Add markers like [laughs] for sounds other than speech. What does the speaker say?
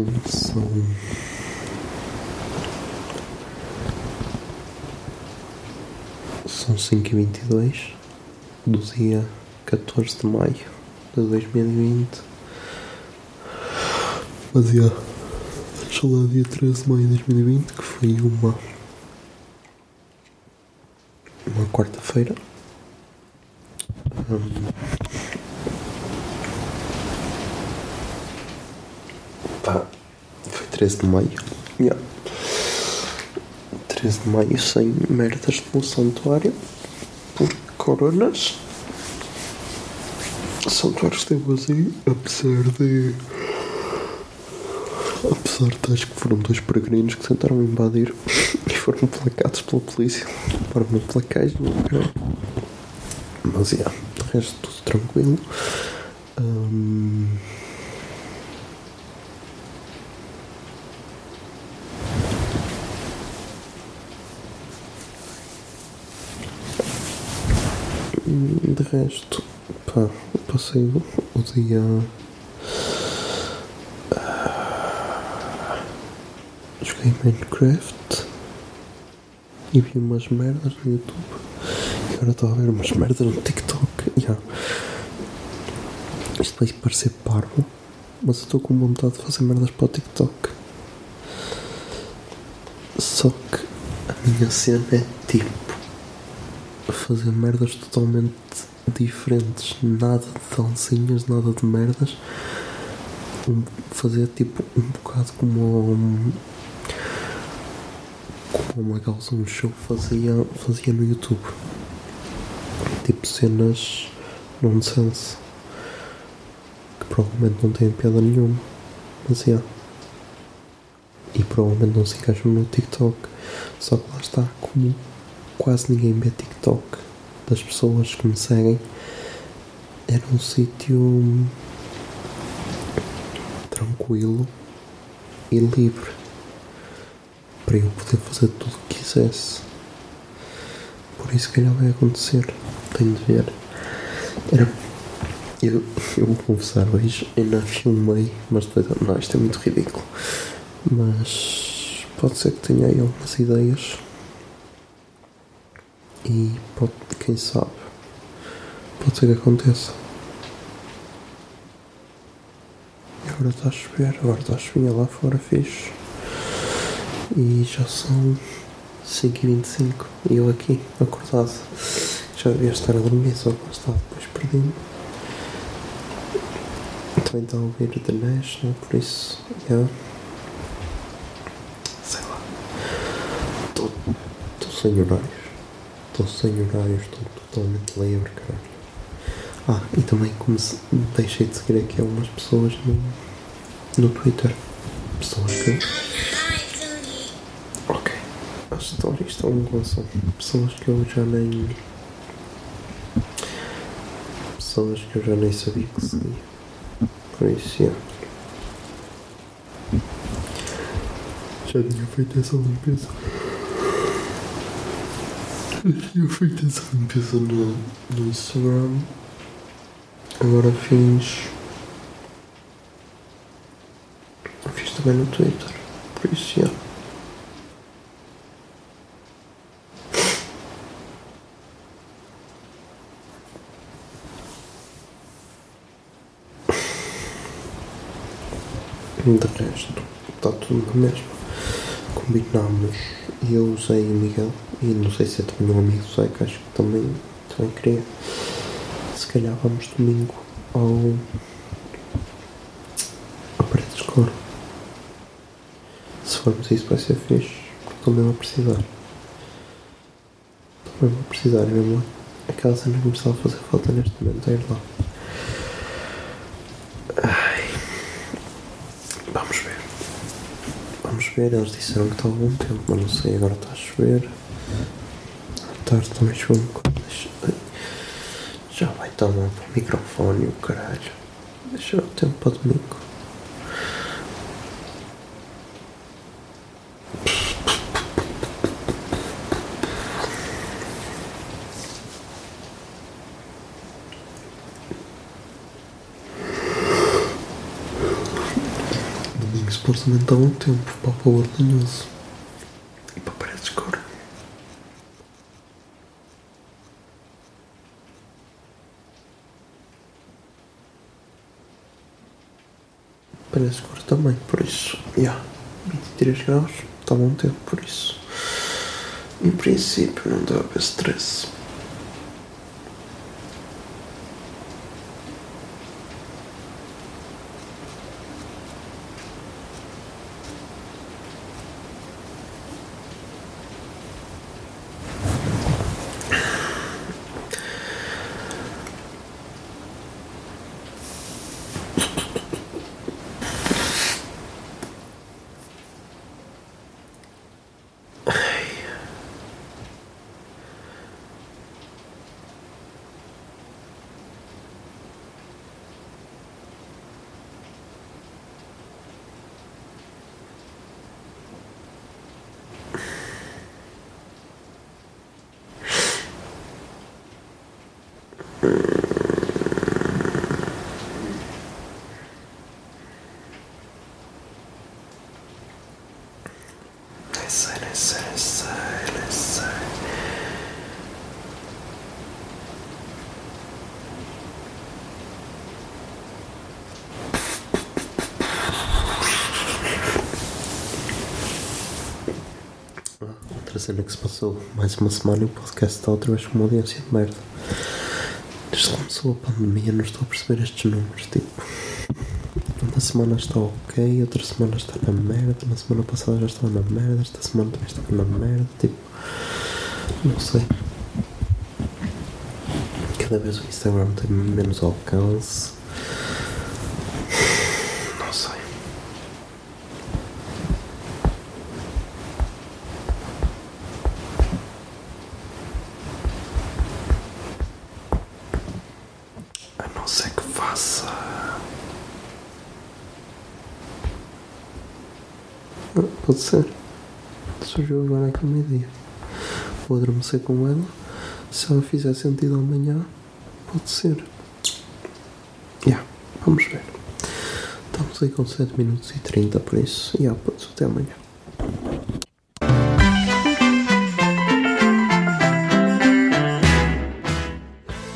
Zoom. São. São 5h22 do dia 14 de maio de 2020. Mas já. Deixa lá, dia 13 de maio de 2020, que foi uma. Uma quarta-feira. Hum. Pá, foi 13 de maio. Yeah. 13 de maio sem merdas no santuário por coronas. O santuário esteve vazio, apesar de. Apesar de acho que foram dois peregrinos que tentaram invadir [laughs] e foram placados pela polícia. Para uma placagem, não é? Mas, yeah, de resto, tudo tranquilo. De resto, pá, passei o, dia. ah, Joguei Minecraft e vi umas merdas no YouTube. E agora estou a ver umas merdas no TikTok. Yeah. Isto vai parecer parvo, mas eu estou com vontade de fazer merdas para o TikTok. Só que a minha cena é tipo fazer merdas totalmente diferentes, nada de dancinhas, nada de merdas. Um- fazer tipo um bocado como um, como uma Galzão um Show fazia, fazia no YouTube. Tipo cenas nonsense que provavelmente não têm piada nenhuma, mas é. E provavelmente não se encaixam no TikTok. Só que lá está, como quase ninguém vê TikTok das pessoas que me seguem, era um sítio tranquilo e livre para eu poder fazer tudo o que quisesse. Por isso que calhar vai acontecer. Tenho de ver. Era. Eu, eu vou confessar hoje, ainda filmei, mas depois, não, isto é muito ridículo. Mas pode ser que tenha aí algumas ideias e pode, quem sabe, pode ser que aconteça. E agora está a chover, agora está a chover lá fora, fixe. E já são 5h25 e eu aqui, acordado. Já devia estar a dormir, só que está, depois perdi-me. Também está a ouvir The National, por isso, yeah. sei lá. Estou sem horários. Estou sem horários, estou totalmente livre, caralho. Ah, e também como se deixei de seguir aqui algumas pessoas no, no Twitter. Pessoas que. Ok. A história isto é uma relação. Pessoas que eu já nem. Pessoas que eu já nem sabia que seguia. Por isso, yeah. Já tinha feito essa limpeza. Tinha feito essa limpeza no, no Instagram. Agora fiz. Fiz também no Twitter. Por isso, yeah. De resto, está tudo na mesma. Combinámos, eu, o Zé e o Miguel, e não sei se é também um amigo Zé, que acho que também, também queria. Se calhar vamos domingo ao. ao Paredes de Coro. Se formos isso vai ser fixe, porque mesmo a precisar. Mesmo a precisar, mesmo aquela cena que me está a fazer falta neste momento, é ir lá. Ai. Vamos ver. Vamos ver, eles disseram que está a bom tempo, mas não sei, agora está a chover. À tarde também choveu um. Já vai tomar para o microfone, o caralho. Deixa o tempo para domingo. Supostamente está bom tempo para o povo ordenhoso. E para paredes de cor. Paredes de cor também, por isso. Já. 23 graus, está bom tempo, por isso. Em princípio não deve haver stress. Nem sei, nem sei, nem sei, nem sei. Ah, Outra cena que se passou mais uma semana e o podcast está outra vez com uma audiência de merda. Desde que começou a pandemia não estou a perceber estes números, tipo. Uma semana está ok, outra semana está na merda, na semana passada já estava na merda, esta semana também estava na merda, tipo. Não sei. Cada vez o Instagram tem menos alcance. Não sei. A não ser que faça. Pode ser. Surgiu agora aqui uma ideia. Vou adormecer com ela. Se ela fizer sentido amanhã, pode ser. Yeah, vamos ver. Estamos aí com 7 minutos e 30, por isso. Yeah, ser até amanhã.